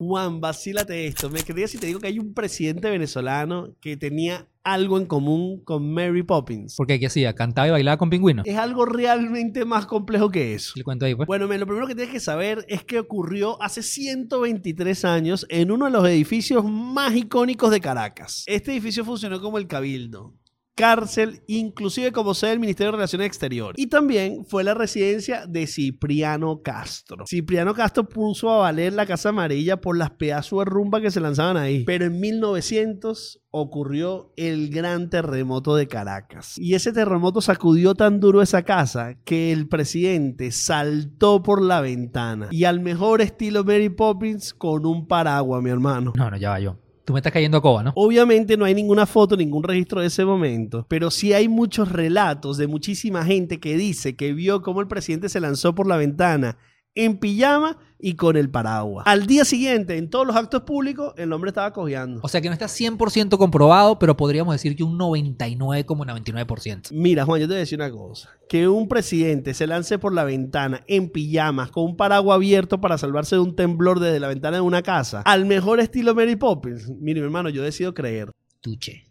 Juan, vacílate esto. Me creía si te digo que hay un presidente venezolano que tenía algo en común con Mary Poppins. ¿Por qué? ¿Qué hacía? ¿Cantaba y bailaba con pingüinos? Es algo realmente más complejo que eso. Le cuento ahí, pues. Bueno, men, lo primero que tienes que saber es que ocurrió hace 123 años en uno de los edificios más icónicos de Caracas. Este edificio funcionó como el Cabildo cárcel, inclusive como sede del Ministerio de Relaciones Exteriores. Y también fue la residencia de Cipriano Castro. Cipriano Castro puso a valer la Casa Amarilla por las pedazos de rumba que se lanzaban ahí. Pero en 1900 ocurrió el gran terremoto de Caracas. Y ese terremoto sacudió tan duro esa casa que el presidente saltó por la ventana. Y al mejor estilo Mary Poppins con un paraguas, mi hermano. No, no, ya va yo. Tú me estás cayendo a coba, ¿no? Obviamente no hay ninguna foto, ningún registro de ese momento, pero sí hay muchos relatos de muchísima gente que dice que vio cómo el presidente se lanzó por la ventana en pijama y con el paraguas. Al día siguiente, en todos los actos públicos, el hombre estaba cojeando. O sea que no está 100% comprobado, pero podríamos decir que un 99,99%. Mira, Juan, yo te voy a decir una cosa. Que un presidente se lance por la ventana en pijamas con un paraguas abierto para salvarse de un temblor desde la ventana de una casa, al mejor estilo Mary Poppins. Mire, mi hermano, yo decido creer. Tuche.